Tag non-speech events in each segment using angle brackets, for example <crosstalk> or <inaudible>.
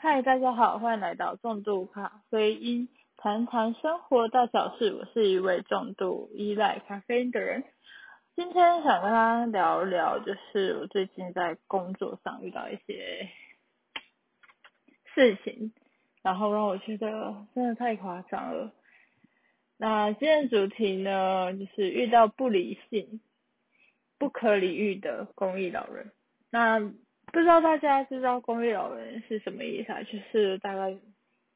嗨，大家好，欢迎来到重度咖啡因，谈谈生活大小事。我是一位重度依赖咖啡因的人。今天想跟大家聊聊，就是我最近在工作上遇到一些事情，然后让我觉得真的太夸张了。那今天主题呢，就是遇到不理性、不可理喻的公益老人。那不知道大家知道公益老人是什么意思啊？就是大概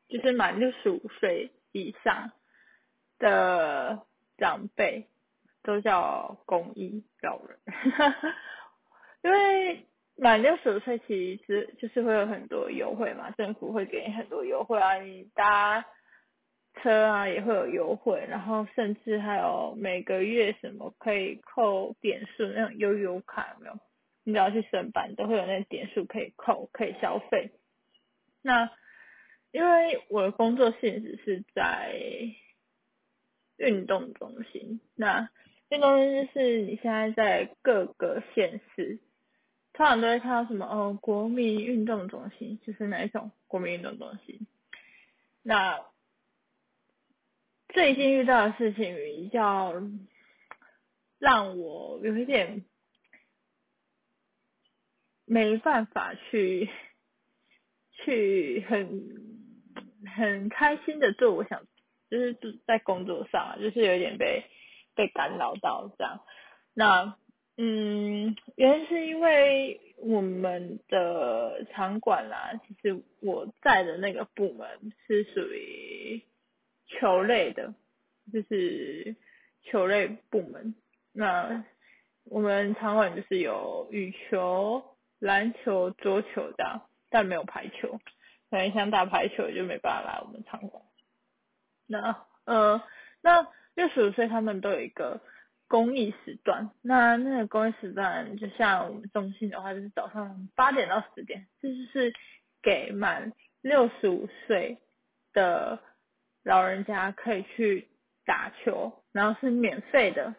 就是满六十五岁以上的长辈都叫公益老人，<laughs> 因为满六十五岁其实就是会有很多优惠嘛，政府会给你很多优惠啊，你搭车啊也会有优惠，然后甚至还有每个月什么可以扣点数那种悠游卡有没有？你只要去上班，都会有那个点数可以扣，可以消费。那因为我的工作性质是在运动中心，那运动中心是你现在在各个县市，通常都会看到什么哦，国民运动中心，就是哪一种国民运动中心。那最近遇到的事情比较让我有一点。没办法去 <laughs> 去很很开心的做，我想就是在工作上，就是有点被被干扰到这样。那嗯，原因是因为我们的场馆啦，其实我在的那个部门是属于球类的，就是球类部门。那我们场馆就是有羽球。篮球、桌球这样，但没有排球。可能想打排球就没办法来我们场馆。那呃，那六十五岁他们都有一个公益时段。那那个公益时段，就像我们中心的话，就是早上八点到十点，这就是给满六十五岁的老人家可以去打球，然后是免费的。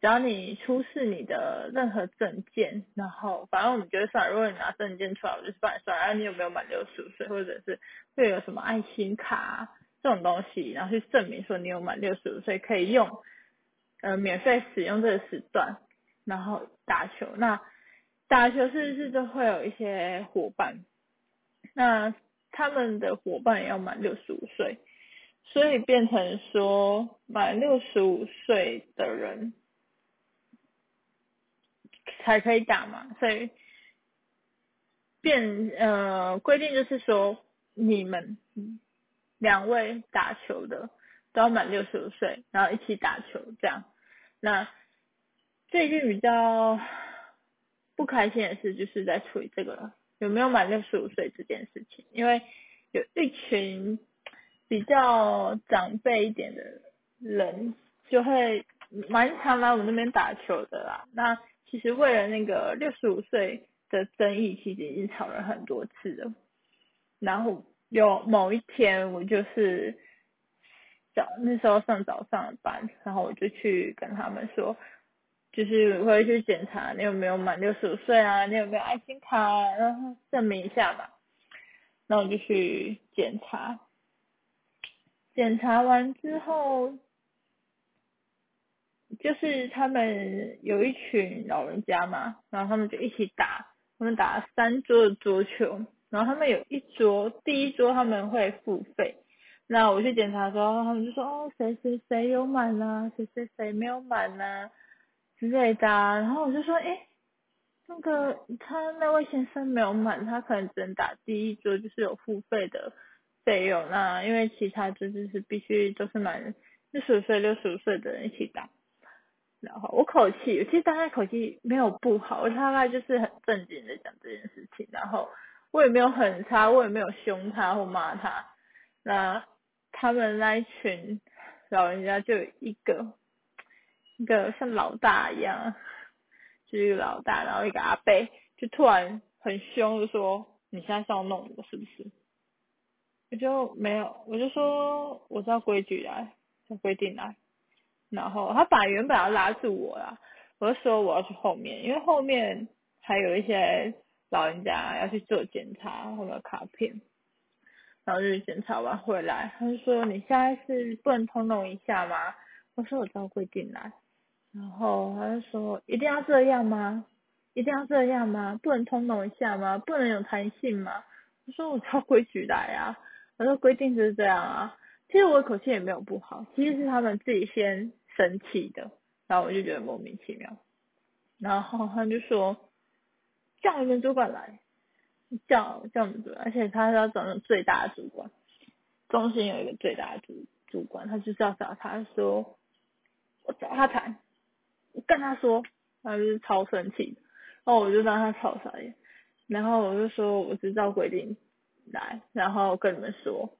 只要你出示你的任何证件，然后反正我们就会算，如果你拿证件出来，我就帮你算，然后你有没有满六十五岁，或者是会有什么爱心卡这种东西，然后去证明说你有满六十五岁，可以用呃免费使用这个时段，然后打球。那打球是不是就会有一些伙伴？那他们的伙伴也要满六十五岁，所以变成说满六十五岁的人。才可以打嘛，所以变呃规定就是说，你们两位打球的都要满六十五岁，然后一起打球这样。那最近比较不开心的事，就是在处理这个有没有满六十五岁这件事情，因为有一群比较长辈一点的人，就会蛮常来我们那边打球的啦。那其实为了那个六十五岁的争议，其实已经吵了很多次了。然后有某一天，我就是早那时候上早上的班，然后我就去跟他们说，就是会去检查你有没有满六十五岁啊，你有没有爱心卡，然后证明一下嘛。然后我就去检查，检查完之后。就是他们有一群老人家嘛，然后他们就一起打，他们打了三桌的桌球，然后他们有一桌，第一桌他们会付费，那我去检查的时候，他们就说哦谁谁谁有满啦，谁谁谁没有满啦之类的，然后我就说哎，那个他那位先生没有满，他可能只能打第一桌，就是有付费的费用，那因为其他桌就是必须都是满六十岁、六十五岁的人一起打。然后我口气，其实大概口气没有不好，我大概就是很正经的讲这件事情，然后我也没有很差，我也没有凶他或骂他。那他们那一群老人家就一个一个像老大一样，就是一个老大，然后一个阿伯就突然很凶，就说你现在是要弄我是不是？我就没有，我就说我知道规矩来，照规定来。然后他本来原本要拉住我啦，我就说我要去后面，因为后面还有一些老人家要去做检查，或者卡片。然后就检查完回来，他就说你现在是不能通融一下吗？我说我照规定来，然后他就说一定要这样吗？一定要这样吗？不能通融一下吗？不能有弹性吗？我说我照规矩来啊，我说规定就是这样啊。其实我口气也没有不好，其实是他们自己先生气的，然后我就觉得莫名其妙。然后他就说叫你们主管来，叫叫我们主管，而且他是要找那最大的主管，中心有一个最大的主主管，他就是要找他说，我找他谈，我跟他说，他就是超生气，然后我就让他超傻眼，然后我就说我知道规定来，然后跟你们说。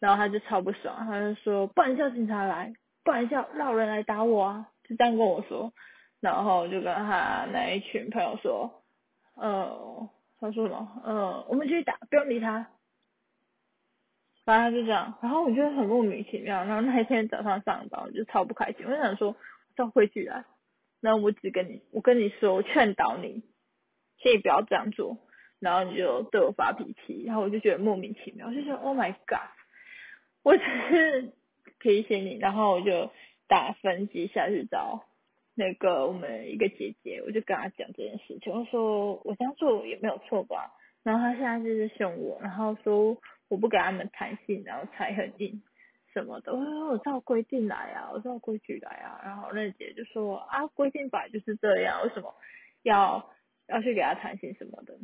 然后他就超不爽，他就说不然叫警察来，不然叫老人来打我啊，就这样跟我说。然后就跟他那一群朋友说，呃，他说什么？呃，我们继续打，不用理他。反正就这样，然后我觉得很莫名其妙。然后那一天早上上班，我就超不开心，我就想说照规矩来。然后我只跟你，我跟你说，我劝导你，请你不要这样做。然后你就对我发脾气，然后我就觉得莫名其妙，我就觉得 Oh my God。我只是提醒你，然后我就打分机下去找那个我们一个姐姐，我就跟她讲这件事情，我说我这样做也没有错吧，然后她现在就是凶我，然后说我不给他们弹性，然后才很硬什么的，我说我照规定来啊，我照规矩来啊，然后那姐就说啊规定本来就是这样，为什么要要去给他弹性什么的，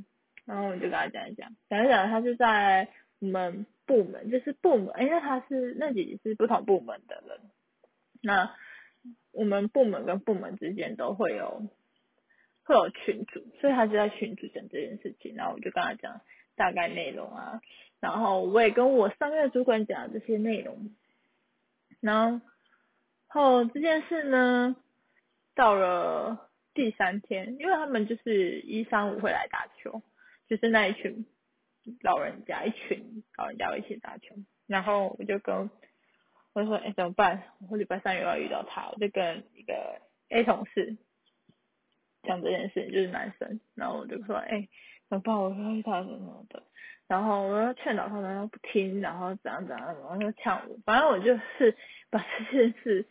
然后我就跟她讲一讲，讲一讲，她就在我们。部门就是部门，因为他是那几是不同部门的人，那我们部门跟部门之间都会有会有群组，所以他就在群组讲这件事情，然后我就跟他讲大概内容啊，然后我也跟我上面的主管讲这些内容，然后这件事呢到了第三天，因为他们就是一三五会来打球，就是那一群。老人家一群老人家一起打球，然后我就跟我就说，哎，怎么办？我礼拜三又要遇到他，我就跟一个 A 同事讲这件事，就是男生，然后我就说，哎，怎么办？我说遇到什么的，然后我要劝导他们不听，然后怎样怎样，然后就呛我，反正我就是 <laughs> 把这件事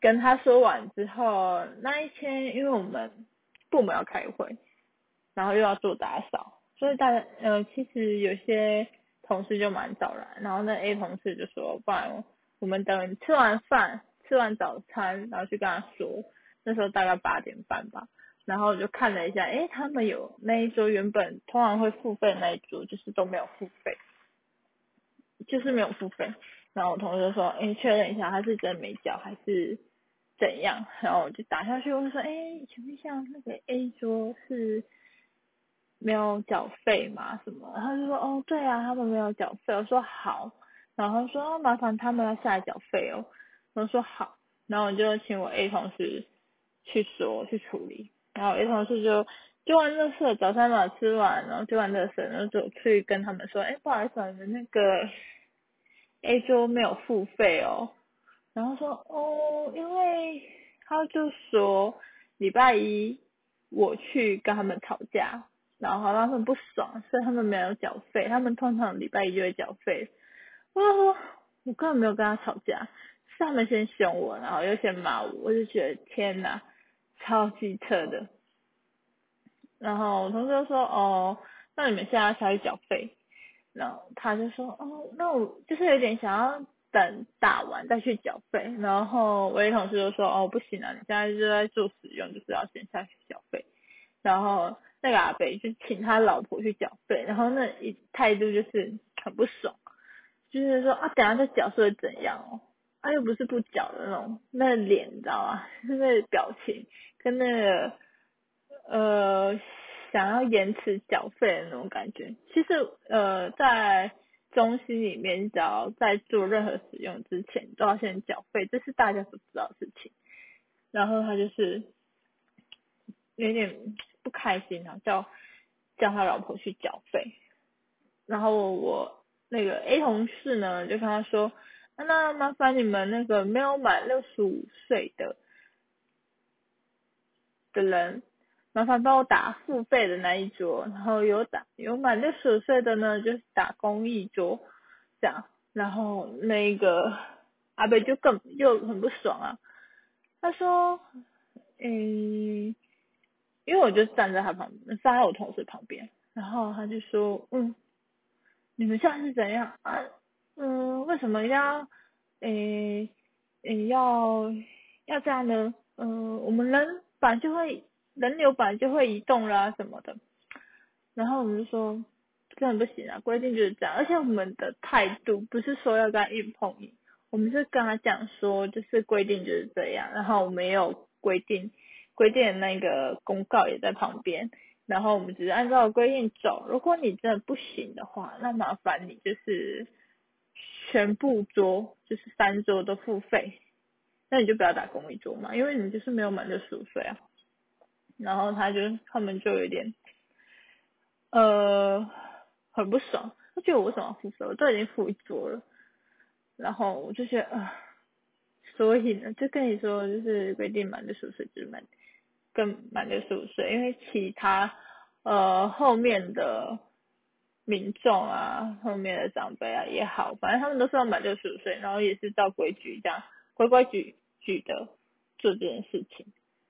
跟他说完之后，那一天因为我们部门要开会，然后又要做打扫。所以大家呃，其实有些同事就蛮早来，然后那 A 同事就说，不然我们等吃完饭，吃完早餐，然后去跟他说，那时候大概八点半吧，然后我就看了一下，诶，他们有那一桌原本通常会付费那一桌，就是都没有付费，就是没有付费，然后我同事就说，诶，确认一下他是真没交还是怎样，然后我就打下去，我就说，诶，请问一下那个 A 桌是。没有缴费嘛？什么？他就说哦，对啊，他们没有缴费。我说好，然后说麻烦他们要下来缴费哦。我说好，然后我就请我 A 同事去说去处理。然后 A 同事就就完乐色，早餐嘛吃完，然后就完乐色，然后就去跟他们说，哎，不好意思，你们那个 A 桌没有付费哦。然后说哦，因为他就说礼拜一我去跟他们吵架。然后他们不爽，所以他们没有缴费。他们通常礼拜一就会缴费。我说我根本没有跟他吵架，是他们先凶我，然后又先骂我，我就觉得天哪，超级扯的。然后我同事就说哦，那你们现在下去缴费。然后他就说哦，那我就是有点想要等打完再去缴费。然后我一同事就说哦，不行啊，你现在就在做使用，就是要先下去缴费。然后。那个阿北就请他老婆去缴费，然后那一态度就是很不爽，就是说啊，等下再缴是会怎样哦？啊，又不是不缴的那种，那脸你知道吗？<laughs> 那表情跟那个呃想要延迟缴费的那种感觉。其实呃在中心里面，只要在做任何使用之前，都要先缴费，这是大家所知道的事情。然后他就是有点。不开心啊，叫叫他老婆去缴费，然后我那个 A 同事呢，就跟他说，那麻烦你们那个没有满六十五岁的的人，麻烦帮我打付费的那一桌，然后有打有满六十五岁的呢，就是打公益桌，这样，然后那个阿北就更就很不爽啊，他说，嗯，因为我就站在他旁，站在我同事旁边，然后他就说，嗯，你们现在是怎样？嗯，为什么要，诶，诶，要要这样呢？嗯，我们人本就会人流本就会移动啦什么的，然后我们就说。根本不行啊！规定就是这样，而且我们的态度不是说要跟他硬碰硬，我们是跟他讲说，就是规定就是这样，然后我们也有规定，规定那个公告也在旁边，然后我们只是按照规定走。如果你真的不行的话，那麻烦你就是全部桌就是三桌都付费，那你就不要打公益桌嘛，因为你就是没有满六十五岁啊。然后他就他们就有点，呃。很不爽，他觉得我为什么要付费？我都已经付一桌了，然后我就觉得啊，所以呢，就跟你说，就是规定满六十岁就是满，更满六十五岁，因为其他呃后面的民众啊，后面的长辈啊也好，反正他们都是要满六十五岁，然后也是照规矩这样规规矩矩的做这件事情，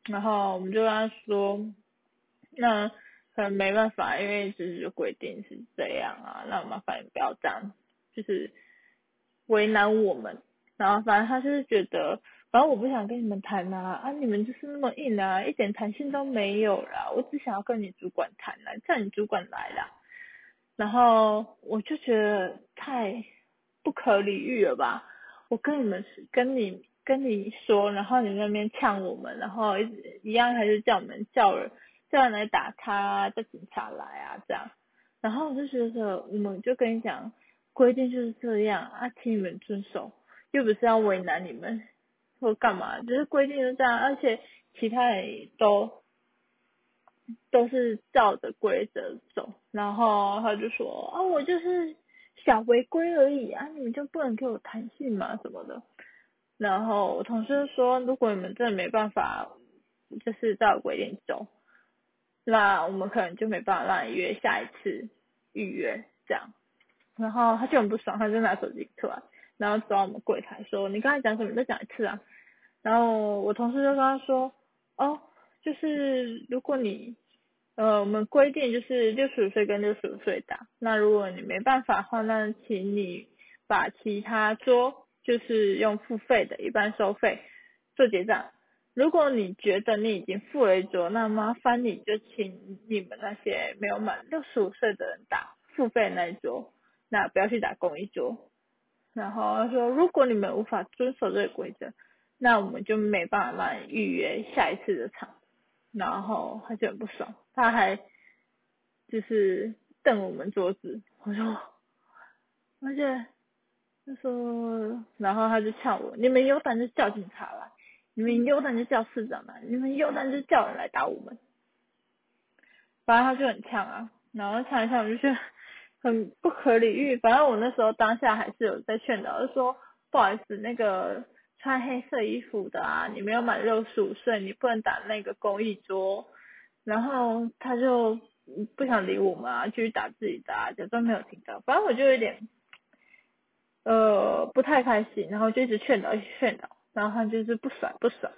然后我们就跟他说，那。可能没办法，因为就是规定是这样啊，那麻烦你不要这样，就是为难我们。然后反正他就是觉得，反正我不想跟你们谈啊，啊你们就是那么硬啊，一点弹性都没有啦。我只想要跟你主管谈啊，叫你主管来啦。然后我就觉得太不可理喻了吧？我跟你们跟你跟你说，然后你那边呛我们，然后一直一样还是叫我们叫人。叫人来打他，叫警察来啊，这样，然后我就觉得，我们就跟你讲，规定就是这样啊，请你们遵守，又不是要为难你们或干嘛，就是规定是这样，而且其他人都都是照着规则走，然后他就说啊，我就是小违规而已啊，你们就不能给我弹性嘛什么的，然后我同事说，如果你们真的没办法，就是照规定走。那我们可能就没办法让你约下一次预约这样，然后他就很不爽，他就拿手机出来，然后找我们柜台说：“你刚才讲什么？再讲一次啊！”然后我同事就跟他说：“哦，就是如果你呃，我们规定就是六十五岁跟六十五岁打，那如果你没办法的话，那请你把其他桌就是用付费的一般收费做结账。”如果你觉得你已经付了一桌，那麻烦你就请你们那些没有满六十五岁的人打付费那一桌，那不要去打公益桌。然后他说，如果你们无法遵守这个规则，那我们就没办法让你预约下一次的场。然后他就很不爽，他还就是瞪我们桌子。我说，而且他说，然后他就呛我，你们有胆就叫警察来。你们有胆就叫市长来，你们有胆就叫人来打我们。反正他就很呛啊，然后呛一呛，我就觉得很不可理喻。反正我那时候当下还是有在劝导，就说不好意思，那个穿黑色衣服的啊，你没有满六十五岁，你不能打那个公益桌。然后他就不想理我们啊，继续打自己的，假装没有听到。反正我就有点呃不太开心，然后就一直劝导，一直劝导。然后他就是不爽不爽，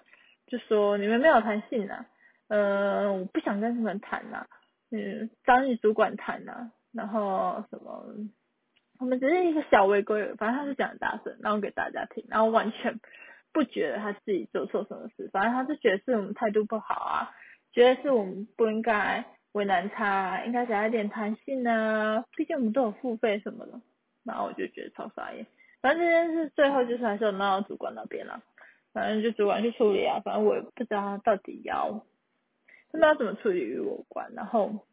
就说你们没有弹性呐，呃，我不想跟你们谈呐，嗯，找你主管谈呐，然后什么，我们只是一个小违规，反正他是讲大声，然后给大家听，然后完全不觉得他自己做错什么事，反正他是觉得是我们态度不好啊，觉得是我们不应该为难他，应该给他一点弹性啊，毕竟我们都有付费什么的，然后我就觉得超傻眼。反正这件事最后就是还是有闹到主管那边了，反正就主管去处理啊，反正我也不知道他到底要他们要怎么处理与我关。然后，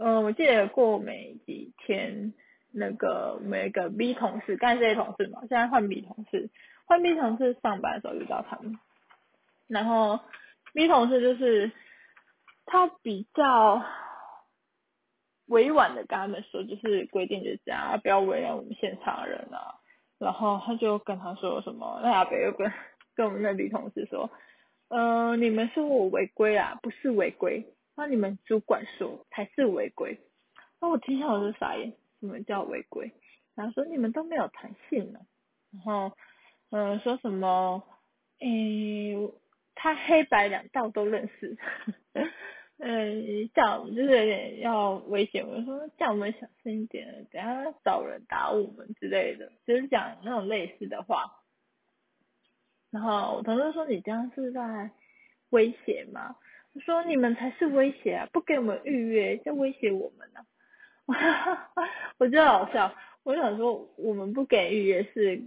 嗯，我记得过没几天，那个我们一个 B 同事，刚才这些同事嘛，现在换 B 同事，换 B 同事上班的时候遇到他们，然后 B 同事就是他比较。委婉的跟他们说，就是规定就这样，不要为难我们现场人啊。然后他就跟他说什么，那阿北又跟 <laughs> 跟我们那女同事说，嗯，你们说我违规啊，不是违规，那你们主管说才是违规。那我听下我就傻眼，什么叫违规？然后说你们都没有弹性呢，然后嗯说什么诶他黑白两道都认识，<laughs> 嗯叫我们就是有点要威胁我们说叫我们小心一点，等下找人打我们之类的，就是讲那种类似的话。然后我同事说你这样是在威胁吗？说你们才是威胁啊，不给我们预约就威胁我们呢、啊。<laughs> 我觉得好笑，我想说我们不给预约是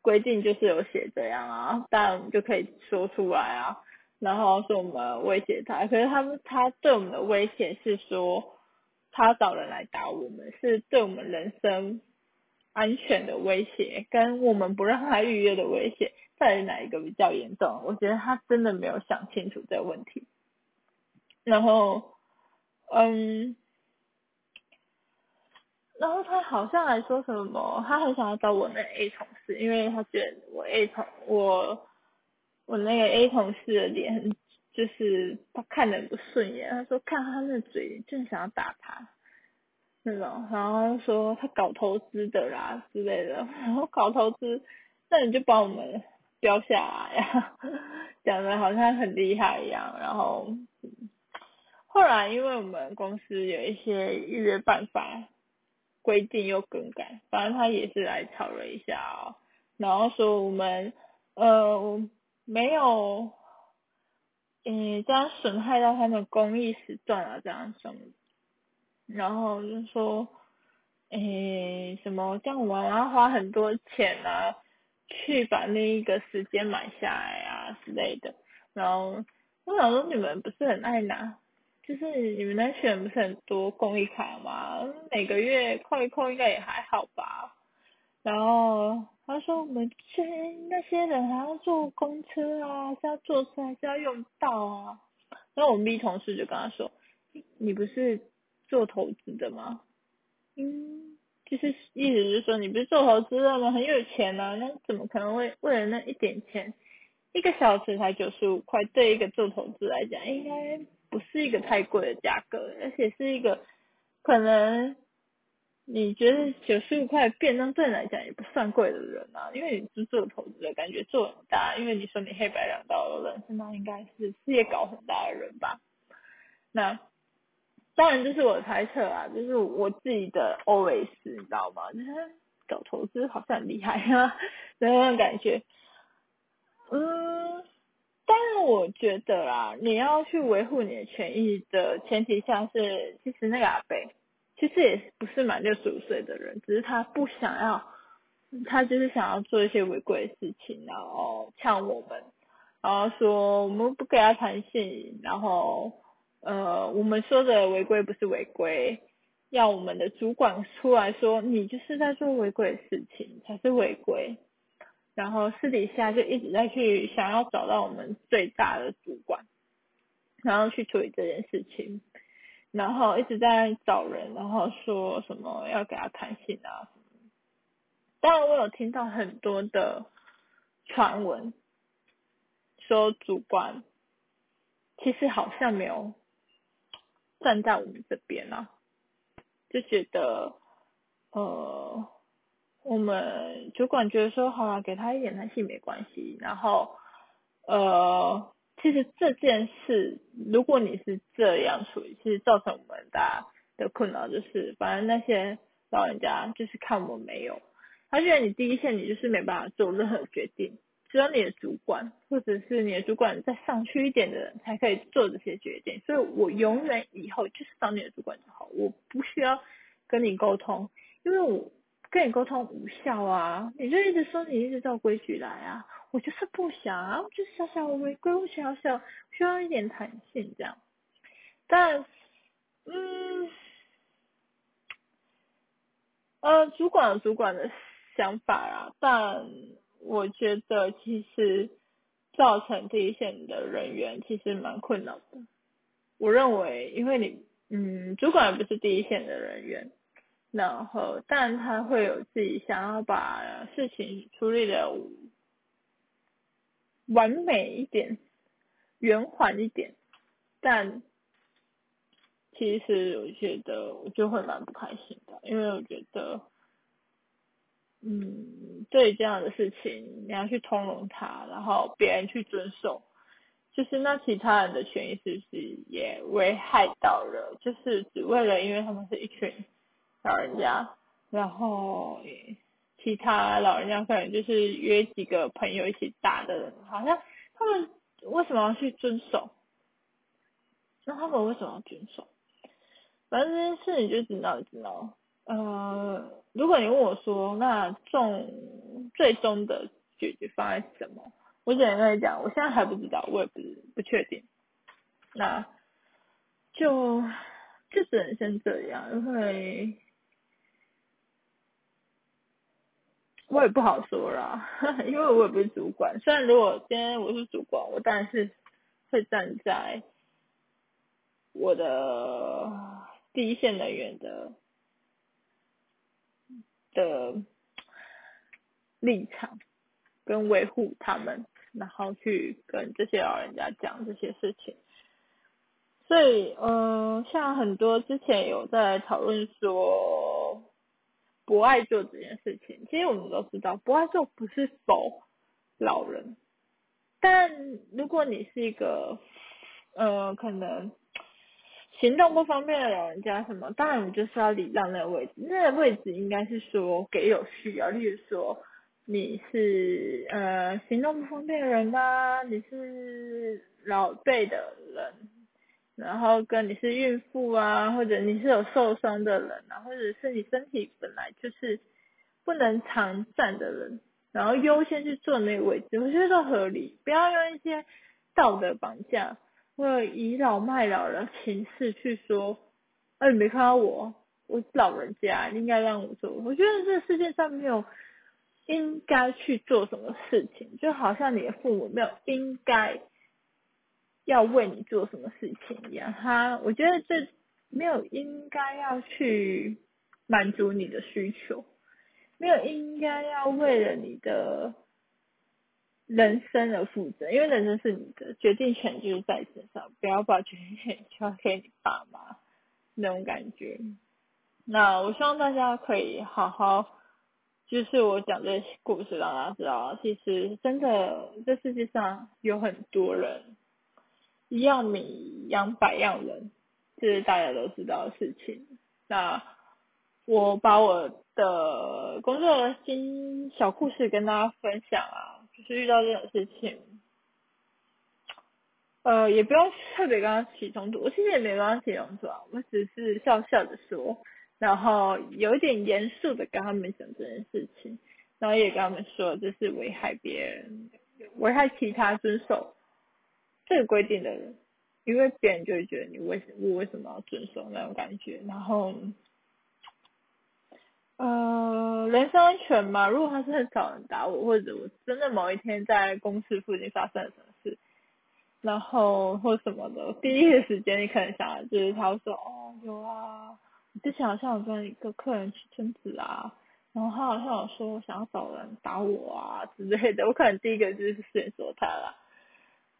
规定就是有写这样啊，但我们就可以说出来啊，然后说我们威胁他，可是他们他对我们的威胁是说他找人来打我们，是对我们人生安全的威胁，跟我们不让他预约的威胁，到底哪一个比较严重？我觉得他真的没有想清楚这个问题。然后，嗯，然后他好像还说什么，他很想要找我那 A 同事，因为他觉得我 A 同我我那个 A 同事的脸就是他看的很不顺眼，他说看他那嘴，就想要打他那种，然后说他搞投资的啦之类的，然后搞投资，那你就把我们标下来呀，<laughs> 讲的好像很厉害一样，然后。后来，因为我们公司有一些预约办法规定又更改，反正他也是来吵了一下哦，然后说我们呃没有，嗯这样损害到他们公益时段啊这样什么，然后就说诶什么这样我们要花很多钱啊，去把那一个时间买下来啊之类的，然后我想说你们不是很爱拿。就是你们那选不是很多公益卡吗？每个月扣一扣应该也还好吧。然后他说我们这那些人还要坐公车啊，是要坐车还是要用到啊？然后我们 B 同事就跟他说，你不是做投资的吗？嗯，就是意思就是说你不是做投资的吗？很有钱啊，那怎么可能会为了那一点钱，一个小时才九十五块，对一个做投资来讲应该。不是一个太贵的价格，而且是一个可能你觉得九十五块便当对你来讲也不算贵的人啊，因为你是做投资的感觉做很大，因为你说你黑白两道的人，那应该是事业搞很大的人吧？那当然这是我的猜测啊，就是我自己的 always 你知道吗？就是搞投资好像很厉害啊，<laughs> 那种感觉，嗯。但我觉得啦，你要去维护你的权益的前提下是，其实那个阿贝其实也不是满六十五岁的人，只是他不想要，他就是想要做一些违规的事情，然后呛我们，然后说我们不给他弹性，然后呃我们说的违规不是违规，要我们的主管出来说你就是在做违规的事情才是违规。然后私底下就一直在去想要找到我们最大的主管，然后去处理这件事情，然后一直在找人，然后说什么要给他弹性啊。当然我有听到很多的传闻，说主管其实好像没有站在我们这边啊，就觉得呃。我们主管觉得说，好了，给他一点弹性没关系。然后，呃，其实这件事，如果你是这样处理，其实造成我们大家的困扰就是，反正那些老人家就是看我们没有，他觉得你第一线你就是没办法做任何决定，只有你的主管或者是你的主管再上去一点的人才可以做这些决定。所以我永远以后就是当你的主管就好，我不需要跟你沟通，因为我。跟你沟通无效啊！你就一直说你一直照规矩来啊，我就是不想啊，我就是小小违规，我小小需要一点弹性这样。但，嗯，呃，主管主管的想法啊，但我觉得其实造成第一线的人员其实蛮困扰的。我认为，因为你，嗯，主管不是第一线的人员。然后，但他会有自己想要把事情处理的完美一点、圆缓一点，但其实我觉得我就会蛮不开心的，因为我觉得嗯，对这样的事情，你要去通融他，然后别人去遵守，就是那其他人的权益是不是也危害到了？就是只为了因为他们是一群老人家，然后其他老人家可能就是约几个朋友一起打的人，好像他们为什么要去遵守？那他们为什么要遵守？反正这件事你就知道，知道。呃，如果你问我说，那重最终的解决方案是什么？我只能跟你讲，我现在还不知道，我也不不确定。那就就只能先这样，因为我也不好说啦，<laughs> 因为我也不是主管。虽然如果今天我是主管，我当然是会站在我的第一线人员的。的立场跟维护他们，然后去跟这些老人家讲这些事情。所以，嗯，像很多之前有在讨论说不爱做这件事情，其实我们都知道，不爱做不是否老人，但如果你是一个，呃，可能。行动不方便的老人家什么，当然你就是要礼让那个位置，那个位置应该是说给有需要，例如说你是呃行动不方便的人呐，你是老辈的人，然后跟你是孕妇啊，或者你是有受伤的人啊，或者是你身体本来就是不能常站的人，然后优先去坐那个位置，我觉得都合理，不要用一些道德绑架。或者倚老卖老的形式去说，哎，你没看到我，我是老人家，应该让我做。我觉得这世界上没有应该去做什么事情，就好像你的父母没有应该要为你做什么事情一样。他，我觉得这没有应该要去满足你的需求，没有应该要为了你的。人生而负责，因为人生是你的，决定权就是在身上，不要把决定权交给你爸妈那种感觉。那我希望大家可以好好，就是我讲这些故事让大家知道，其实真的这世界上有很多人，一样米养百样人，这是大家都知道的事情。那我把我的工作的新小故事跟大家分享啊。就是遇到这种事情，呃，也不用特别跟他起冲突。我其实也没跟他起冲突啊，我只是笑笑的说，然后有一点严肃的跟他们讲这件事情，然后也跟他们说这是危害别人、危害其他遵守这个规定的人，因为别人就会觉得你为什我为什么要遵守那种感觉，然后。呃，人身安全嘛，如果他是很少人打我，或者我真的某一天在公司附近发生了什么事，然后或什么的，第一个时间你可能想就是他说哦有啊，之前好像有跟一个客人去争执啊，然后他好像有说想要找人打我啊之类的，我可能第一个就是先说他啦。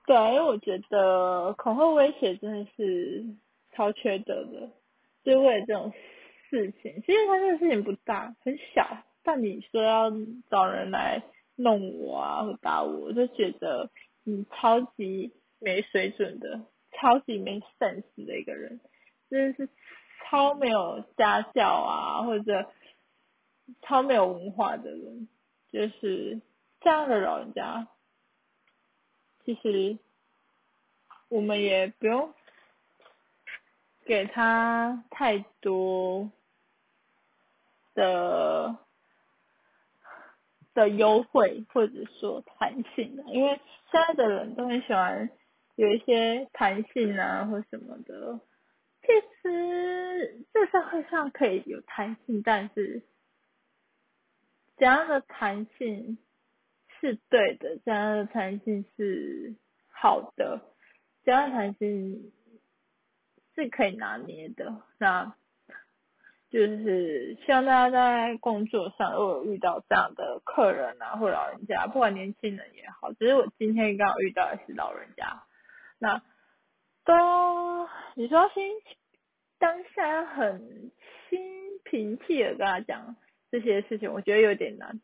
对啊，因为我觉得恐吓威胁真的是超缺德的，就为了这种。事情其实他这个事情不大，很小，但你说要找人来弄我啊或打我，我就觉得你超级没水准的，超级没 sense 的一个人，真的是超没有家教啊或者超没有文化的人，就是这样的老人家，其实我们也不用给他太多。的的优惠或者说弹性，因为现在的人都很喜欢有一些弹性啊或什么的。其实这社会上可以有弹性，但是怎样的弹性是对的，这样的弹性是好的，这样的弹性是可以拿捏的。那就是希望大家在工作上，如果遇到这样的客人啊，或老人家，不管年轻人也好，只是我今天刚好遇到的是老人家，那都你说心当下很心平气和跟他讲，这些事情，我觉得有点难，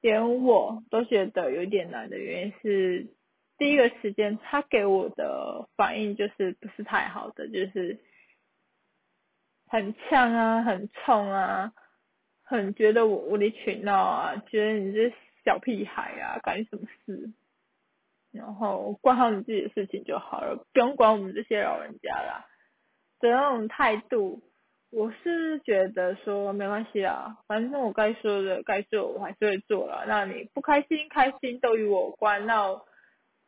连我都觉得有点难的原因是，第一个时间他给我的反应就是不是太好的，就是很呛啊，很冲啊，很觉得我无理取闹啊，觉得你这小屁孩啊，干什么事？然后管好你自己的事情就好了，不用管我们这些老人家啦。的那种态度，我是觉得说没关系啦，反正我该说的该做我还是会做了。那你不开心开心都与我关。那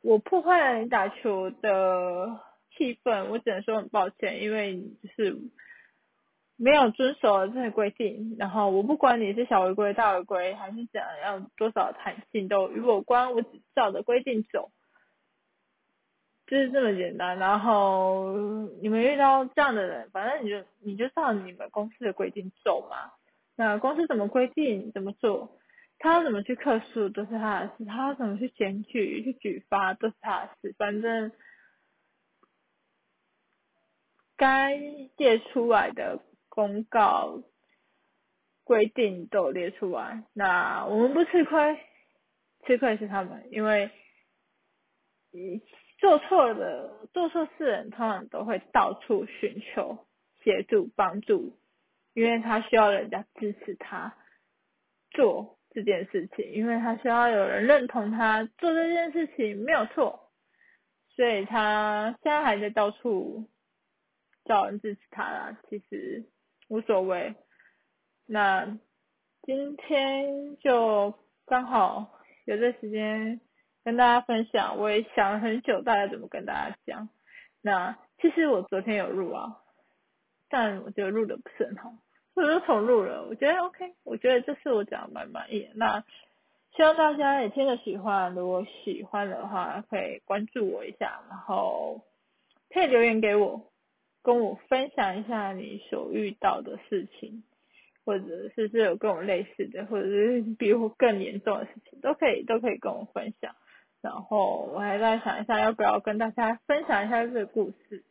我破坏了你打球的气氛，我只能说很抱歉，因为你就是没有遵守这些规定。然后我不管你是小违规大违规还是怎样，要多少弹性都与我关，我只照着规定走。就是这么简单，然后你们遇到这样的人，反正你就你就照你们公司的规定走嘛。那公司怎么规定怎么做，他怎么去客诉都是他的事，他怎么去检举去举发都是他的事，反正该列出来的公告规定都列出来，那我们不吃亏，吃亏是他们，因为嗯。做错的、做错事人，通常都会到处寻求协助、帮助，因为他需要人家支持他做这件事情，因为他需要有人认同他做这件事情没有错，所以他现在还在到处找人支持他啦。其实无所谓。那今天就刚好有这时间。跟大家分享，我也想了很久，大概怎么跟大家讲。那其实我昨天有录啊，但我觉得录的不是很好，我就重录了。我觉得 OK，我觉得这次我讲的蛮满意。那希望大家也听得喜欢，如果喜欢的话，可以关注我一下，然后可以留言给我，跟我分享一下你所遇到的事情。或者是是有跟我类似的，或者是比我更严重的事情，都可以都可以跟我分享。然后我还在想一下，要不要跟大家分享一下这个故事。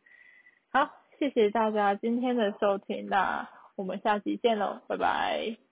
好，谢谢大家今天的收听，那我们下期见喽，拜拜。